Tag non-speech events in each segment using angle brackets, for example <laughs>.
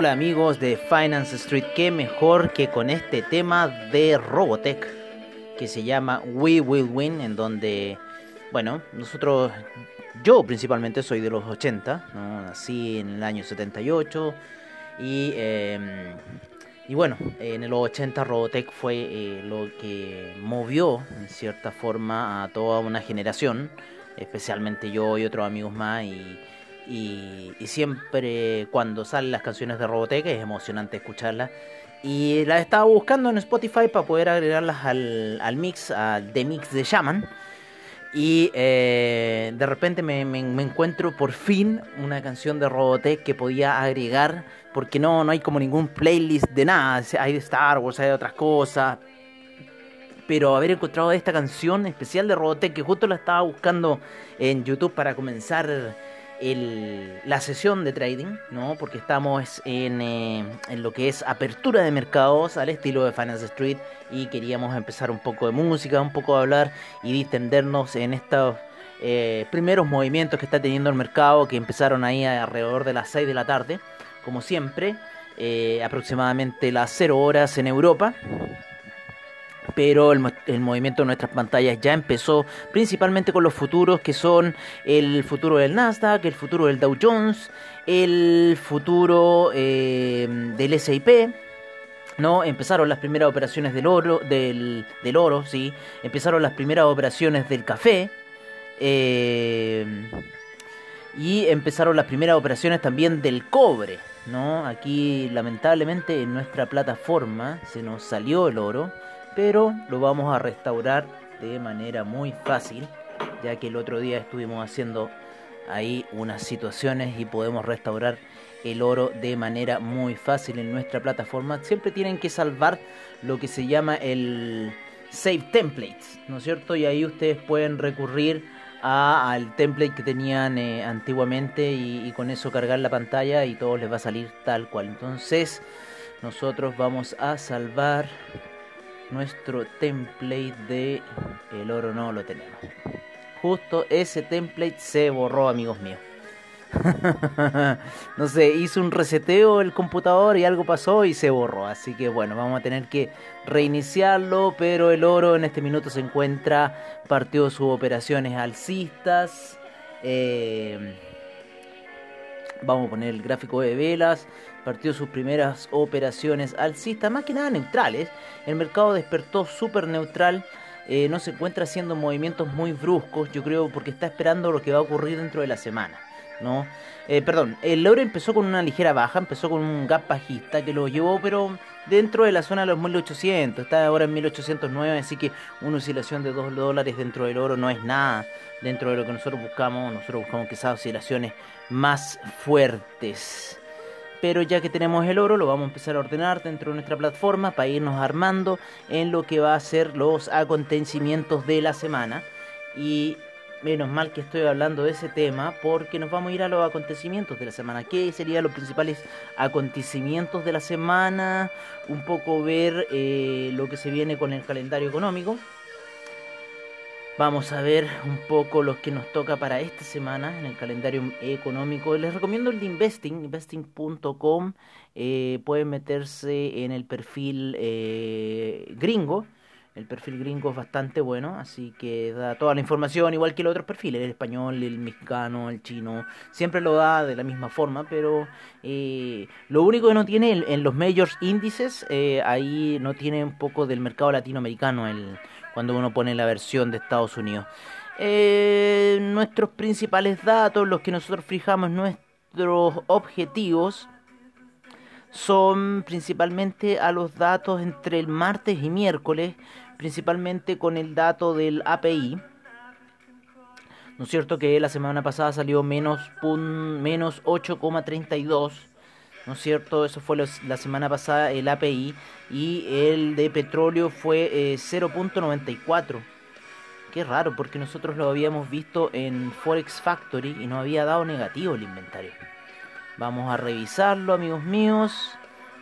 Hola amigos de Finance Street, qué mejor que con este tema de Robotech que se llama We Will Win, en donde, bueno, nosotros, yo principalmente soy de los 80, ¿no? nací en el año 78 y, em, y bueno, en los 80 Robotech fue eh, lo que movió en cierta forma a toda una generación, especialmente yo y otros amigos más y y, siempre cuando salen las canciones de Robotech es emocionante escucharlas. Y las estaba buscando en Spotify para poder agregarlas al, al mix, al The Mix de Shaman. Y eh, de repente me, me, encuentro por fin una canción de Robotech que podía agregar, porque no, no hay como ningún playlist de nada, hay de Star Wars, hay de otras cosas. Pero haber encontrado esta canción especial de Robotech, que justo la estaba buscando en YouTube para comenzar el, la sesión de trading, ¿no? Porque estamos en, eh, en, lo que es apertura de mercados al estilo de Finance Street y queríamos empezar un poco de música, un poco de hablar y distendernos en estos eh, primeros movimientos que está teniendo el mercado que empezaron ahí alrededor de las 6 de la tarde, como siempre, eh, aproximadamente las 0 horas en Europa pero el, movimiento de nuestras pantallas ya empezó principalmente con los futuros que son el futuro del Nasdaq, el futuro del Dow Jones, el futuro eh, del SIP. ¿no? Empezaron las primeras operaciones del oro, del, del oro, sí. Empezaron las primeras operaciones del café. Eh, y empezaron las primeras operaciones también del cobre, ¿no? Aquí lamentablemente en nuestra plataforma se nos salió el oro pero lo vamos a restaurar de manera muy fácil, ya que el otro día estuvimos haciendo ahí unas situaciones y podemos restaurar el oro de manera muy fácil en nuestra plataforma. Siempre tienen que salvar lo que se llama el Save Templates, ¿no es cierto? Y ahí ustedes pueden recurrir al template que tenían eh, antiguamente y, y con eso cargar la pantalla y todo les va a salir tal cual. Entonces nosotros vamos a salvar nuestro template de el oro no lo tenemos. Justo ese template se borró, amigos míos. <laughs> no sé, hizo un reseteo el computador y algo pasó y se borró. Así que bueno, vamos a tener que reiniciarlo. Pero el oro en este minuto se encuentra, partió sus operaciones alcistas. Eh, vamos a poner el gráfico de velas partió sus primeras operaciones alcistas, más que nada neutrales. El mercado despertó súper neutral. Eh, no se encuentra haciendo movimientos muy bruscos, yo creo, porque está esperando lo que va a ocurrir dentro de la semana. ¿No? Eh, perdón, el euro empezó con una ligera baja, empezó con un gap bajista que lo llevó, pero dentro de la zona de los 1800, está ahora en 1809, así que una oscilación de 2 dólares dentro del oro no es nada. Dentro de lo que nosotros buscamos, nosotros buscamos esas oscilaciones más fuertes. Pero ya que tenemos el oro lo vamos a empezar a ordenar dentro de nuestra plataforma para irnos armando en lo que va a ser los acontecimientos de la semana. Y menos mal que estoy hablando de ese tema porque nos vamos a ir a los acontecimientos de la semana. ¿Qué serían los principales acontecimientos de la semana? Un poco ver eh, lo que se viene con el calendario económico. Vamos a ver un poco lo que nos toca para esta semana en el calendario económico. Les recomiendo el de Investing, investing.com. Eh, pueden meterse en el perfil eh, gringo. El perfil gringo es bastante bueno, así que da toda la información, igual que los otros perfiles, el español, el mexicano, el chino, siempre lo da de la misma forma, pero eh, lo único que no tiene en, los majors índices, ahí no tiene un poco del mercado latinoamericano, el, cuando uno pone la versión de Estados Unidos. Eh, nuestros principales datos, los que nosotros fijamos, nuestros objetivos, son principalmente a los datos entre el martes y miércoles, principalmente con el dato del API. ¿No es cierto que la semana pasada salió menos, menos 8,32? ¿no es cierto? Eso fue la semana pasada el API y el de petróleo fue 0.94. Eh, Qué raro, porque nosotros lo habíamos visto en Forex Factory y no había dado negativo el inventario. Vamos a revisarlo, amigos míos,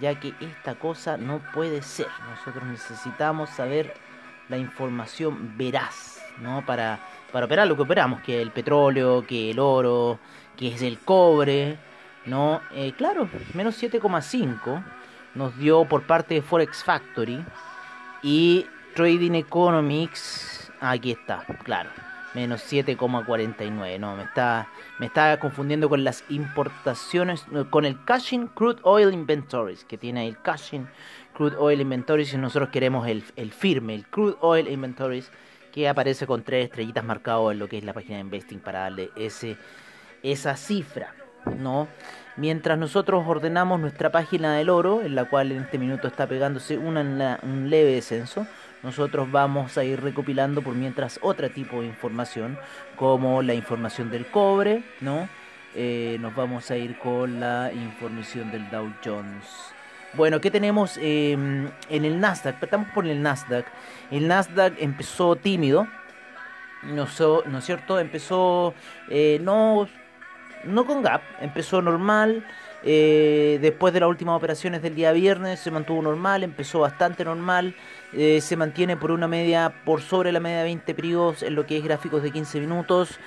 ya que esta cosa no puede ser. Nosotros necesitamos saber la información veraz, ¿no? Para, para operar lo que operamos, que el petróleo, que el oro, que es el cobre, ¿no? Eh, claro, menos 7,5 nos dio por parte de Forex Factory y Trading Economics, aquí está, claro, menos 7,49. No, me está, me está confundiendo con las importaciones, con el Cashing Crude Oil Inventories, que tiene el Cashing Crude Oil Inventories y nosotros queremos el, el firme, el Crude Oil Inventories, que aparece con tres estrellitas marcadas en lo que es la página de Investing para darle ese, esa cifra, ¿no? Mientras nosotros ordenamos nuestra página del oro, en la cual en este minuto está pegándose una, un leve descenso, nosotros vamos a ir recopilando por mientras otro tipo de información, como la información del cobre, ¿no? Eh, nos vamos a ir con la información del Dow Jones. Bueno, ¿qué tenemos em, en el Nasdaq? Estamos por el Nasdaq. El Nasdaq empezó tímido, ¿no, ¿no es cierto? Empezó eh, no, no con gap, empezó normal. Eh, después de las últimas operaciones del día viernes se mantuvo normal, empezó bastante normal. Eh, se mantiene por una media por sobre la media de 20 periodos en lo que es gráficos de 15 minutos.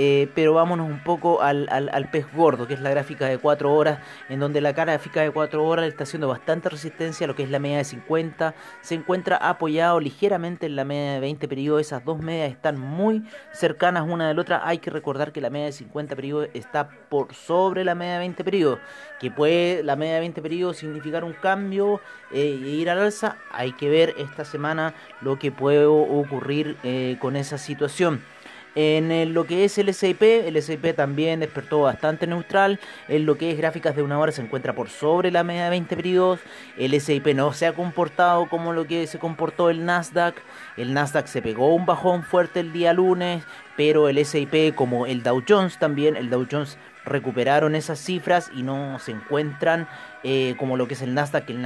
Eh, pero vámonos un poco al, al, pez gordo, que es la gráfica de 4 horas, en donde la gráfica de 4 horas está haciendo bastante resistencia a lo que es la media de 50. Se encuentra apoyado ligeramente en la media de 20 periodos. Esas dos medias están muy cercanas una de la otra. Hay que recordar que la media de 50 periodos está por sobre la media de 20 periodos, que puede la media de 20 periodos significar un cambio e ir al alza. Hay que ver esta semana lo que puede ocurrir eh, con esa situación. En lo que es el SIP, el SIP también despertó bastante neutral. En lo que es gráficas de una hora se encuentra por sobre la media de 20 periodos. El SIP no se ha comportado como lo que se comportó el Nasdaq. El Nasdaq se pegó un bajón fuerte el día lunes, pero el SIP como el Dow Jones también, el Dow Jones recuperaron esas cifras y no se encuentran eh, como lo que es el Nasdaq. El,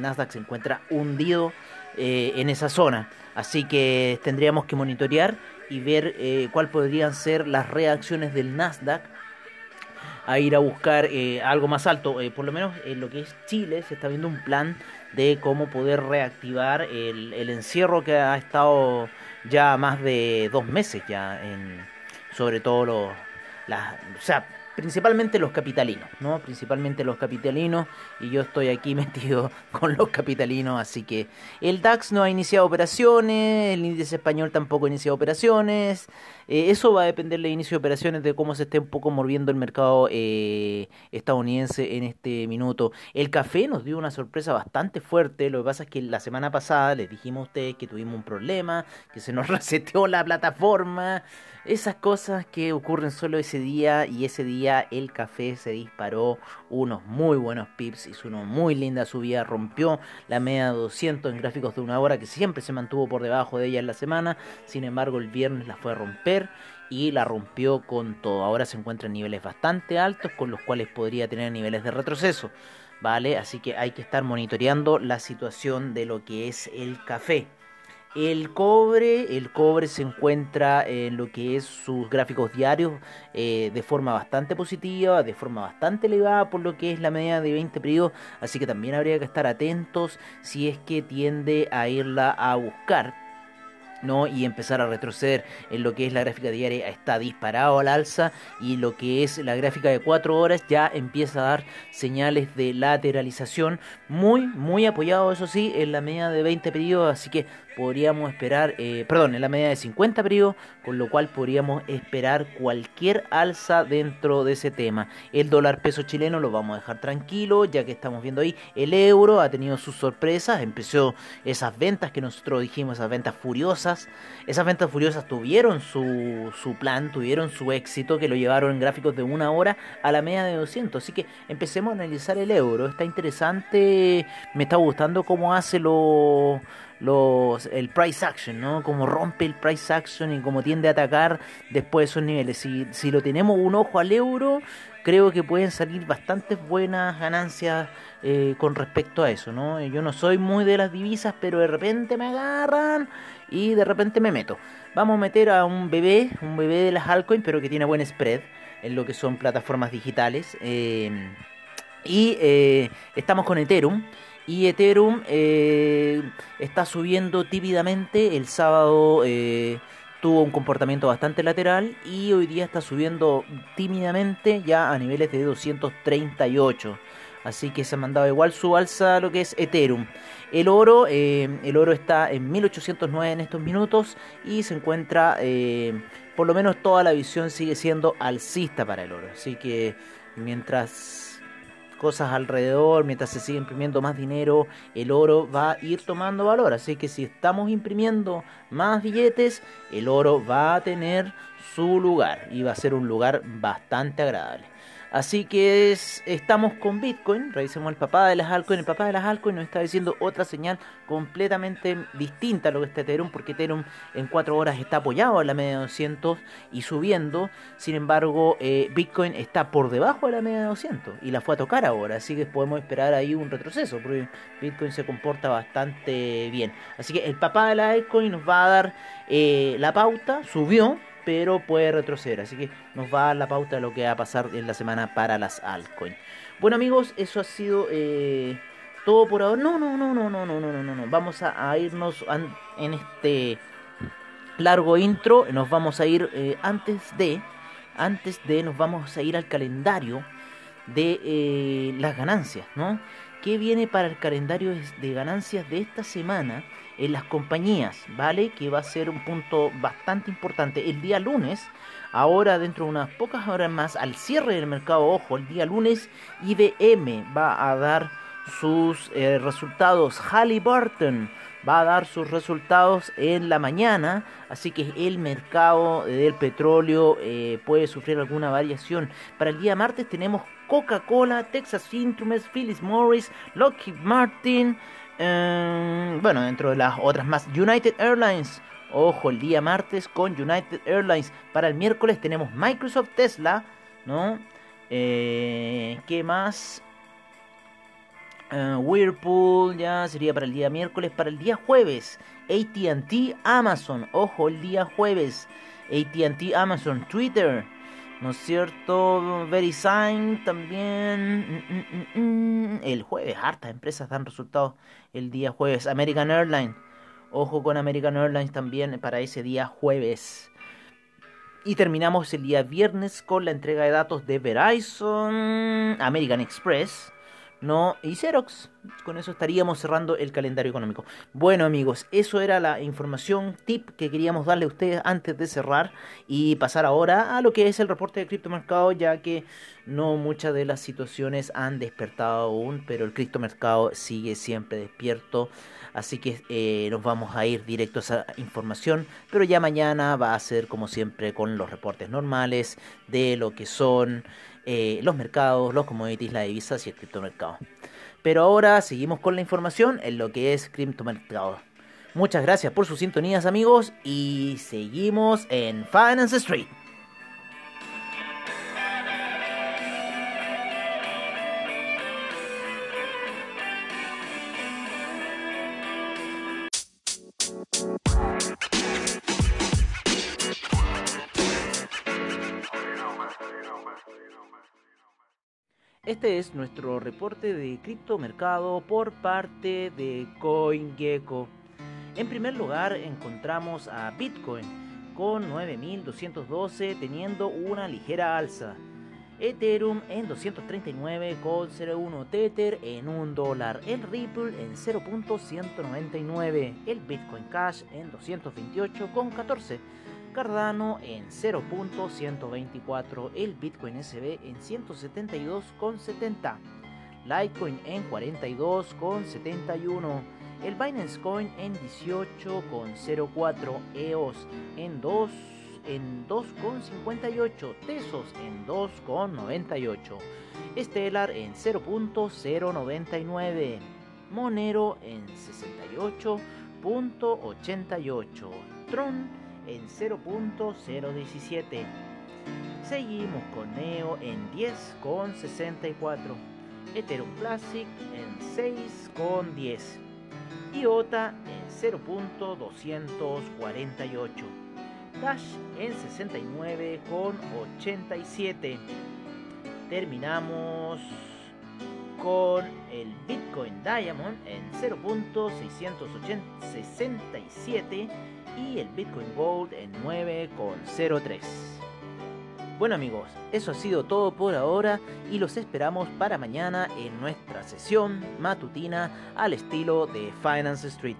Nasdaq se encuentra hundido eh, en esa zona. Así que tendríamos que monitorear y ver eh, cuál podrían ser las reacciones del Nasdaq a ir a buscar eh, algo más alto. Eh, por lo menos en lo que es Chile se está viendo un plan de cómo poder reactivar el, encierro que ha estado ya más de dos meses ya en sobre todo los las, principalmente los capitalinos, ¿no? Principalmente los capitalinos y yo estoy aquí <laughs> metido con los capitalinos, así que el DAX no ha iniciado operaciones, el índice español tampoco ha iniciado operaciones, eh, eso va a depender del inicio de operaciones de cómo se esté un poco moviendo el mercado eh, estadounidense en este minuto. El café nos dio una sorpresa bastante fuerte, lo que pasa es que la semana pasada les dijimos a ustedes que tuvimos un problema, que se nos <laughs> reseteó la plataforma, esas cosas que ocurren solo ese día y ese día el café se disparó unos muy buenos pips, hizo una muy linda subida, rompió la media de 200 en gráficos de una hora que siempre se mantuvo por debajo de ella en la semana, sin embargo el viernes la fue a romper y la rompió con todo. Ahora se encuentra en niveles bastante altos con los cuales podría tener niveles de retroceso. ¿Vale? Así que hay que estar monitoreando la situación de lo que es el café. El cobre, el cobre se encuentra en lo que es sus gráficos diarios eh, de forma bastante positiva, de forma bastante elevada por lo que es la media de 20 periodos, así que también habría que estar atentos si es que tiende a irla a buscar ¿no? y empezar a retroceder en lo que es la gráfica diaria está disparado al alza y lo que es la gráfica de 4 horas ya empieza a dar señales de lateralización muy muy apoyado eso sí en la media de 20 periodos así que podríamos esperar, eh, perdón, en la media de 50 periodos, con lo cual podríamos esperar cualquier alza dentro de ese tema. El dólar peso chileno lo vamos a dejar tranquilo, ya que estamos viendo ahí, el euro ha tenido sus sorpresas, empezó esas ventas que nosotros dijimos, esas ventas furiosas, esas ventas furiosas tuvieron su, su plan, tuvieron su éxito, que lo llevaron en gráficos de una hora a la media de 200, así que empecemos a analizar el euro, está interesante, me está gustando cómo hace lo los, el price action, ¿no? Como rompe el price action y como tiende a atacar después de esos niveles. Si, si lo tenemos un ojo al euro, creo que pueden salir bastantes buenas ganancias eh, con respecto a eso, ¿no? Yo no soy muy de las divisas, pero de repente me agarran y de repente me meto. Vamos a meter a un bebé, un bebé de las altcoins, pero que tiene buen spread en lo que son plataformas digitales. Eh, y eh, estamos con Ethereum. Y Ethereum eh, está subiendo tímidamente. El sábado tuvo un comportamiento bastante lateral y hoy día está subiendo tímidamente ya a niveles de 238. Así que se ha mandado igual su alza a lo que es Ethereum. El oro, eh, el oro está en 1809 en estos minutos y se encuentra, eh, por lo menos toda la visión sigue siendo alcista para el oro. Así que mientras cosas alrededor, mientras se sigue imprimiendo más dinero, el oro va a ir tomando valor. Así que si estamos imprimiendo más billetes, el oro va a tener su lugar y va a ser un lugar bastante agradable. Así que estamos con Bitcoin. Revisemos el papá de las altcoins. El papá de las altcoins nos está diciendo otra señal completamente distinta a lo que está Ethereum, porque Ethereum en 4 horas está apoyado en la media de 200 y subiendo. Sin embargo, eh, Bitcoin está por debajo de la media de 200 y la fue a tocar ahora. Así que podemos esperar ahí un retroceso, porque Bitcoin se comporta bastante bien. Así que el papá de la altcoin nos va a dar eh, la pauta. Subió pero puede retroceder. Así que nos va a dar la pauta de lo que va a pasar en la semana para las altcoins. Bueno amigos, eso ha sido eh, todo por ahora. No, no, no, no, no, no, no, no, no. Vamos a, irnos en este largo intro. Nos vamos a ir eh, antes de, antes de, nos vamos a ir al calendario de eh, las ganancias, ¿no? ¿Qué viene para el calendario de ganancias de esta semana? en las compañías, ¿vale? Que va a ser un punto bastante importante. El día lunes, ahora dentro de unas pocas horas más, al cierre del mercado, ojo, el día lunes IBM va a dar sus eh, resultados. Halliburton va a dar sus resultados en la mañana, así que el mercado del petróleo eh, puede sufrir alguna variación. Para el día martes tenemos Coca-Cola, Texas Instruments, Phyllis Morris, Lockheed Martin, Em, bueno, dentro de las otras más, United Airlines. Ojo, el día martes con United Airlines. Para el miércoles tenemos Microsoft Tesla, ¿no? Eh, ¿Qué más? Eh, Whirlpool, ya sería para el día miércoles. Para el día jueves, ATT, Amazon. Ojo, el día jueves. ATT, Amazon, Twitter. ¿No es cierto? VeriSign también. Mm, mm, mm, el jueves, hartas empresas dan resultados el día jueves. American Airlines. Ojo con American Airlines también para ese día jueves. Y terminamos el día viernes con la entrega de datos de Verizon, American Express, no y Xerox. Con eso estaríamos cerrando el calendario económico. Bueno amigos, eso era la información, tip que queríamos darle a ustedes antes de cerrar y pasar ahora a lo que es el reporte de criptomercado, ya que no muchas de las situaciones han despertado aún, pero el criptomercado sigue siempre despierto. Así que eh, nos vamos a ir directo a esa información, pero ya mañana va a ser como siempre con los reportes normales de lo que son eh, los mercados, los commodities, la divisa y el criptomercado. Pero ahora seguimos con la información en lo que es criptomercado. Muchas gracias por sus sintonías amigos y seguimos en Finance Street. Este es nuestro reporte de criptomercado por parte de CoinGecko. En primer lugar encontramos a Bitcoin con 9212 teniendo una ligera alza. Ethereum en 239,01 Tether en 1 dólar, el Ripple en 0.199, el Bitcoin Cash en 228,14 Cardano en 0.124, el Bitcoin SB en 172,70, Litecoin en 42,71, el Binance Coin en 18,04, EOS en 2 en 2,58, Tesos en 2,98, Stellar en 0.099, Monero en 68.88, Tron en 0.017. Seguimos con Neo en 10.64. Ethereum Classic en 6.10. IOTA en 0.248. Dash en 69.87. Terminamos con el Bitcoin Diamond en 0.667 y el Bitcoin Gold en 9,03. Bueno amigos, eso ha sido todo por ahora y los esperamos para mañana en nuestra sesión matutina al estilo de Finance Street.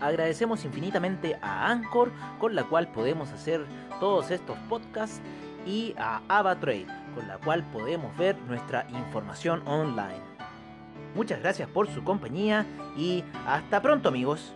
Agradecemos infinitamente a Anchor con la cual podemos hacer todos estos podcasts y a AvaTrade con la cual podemos ver nuestra información online. Muchas gracias por su compañía y hasta pronto amigos.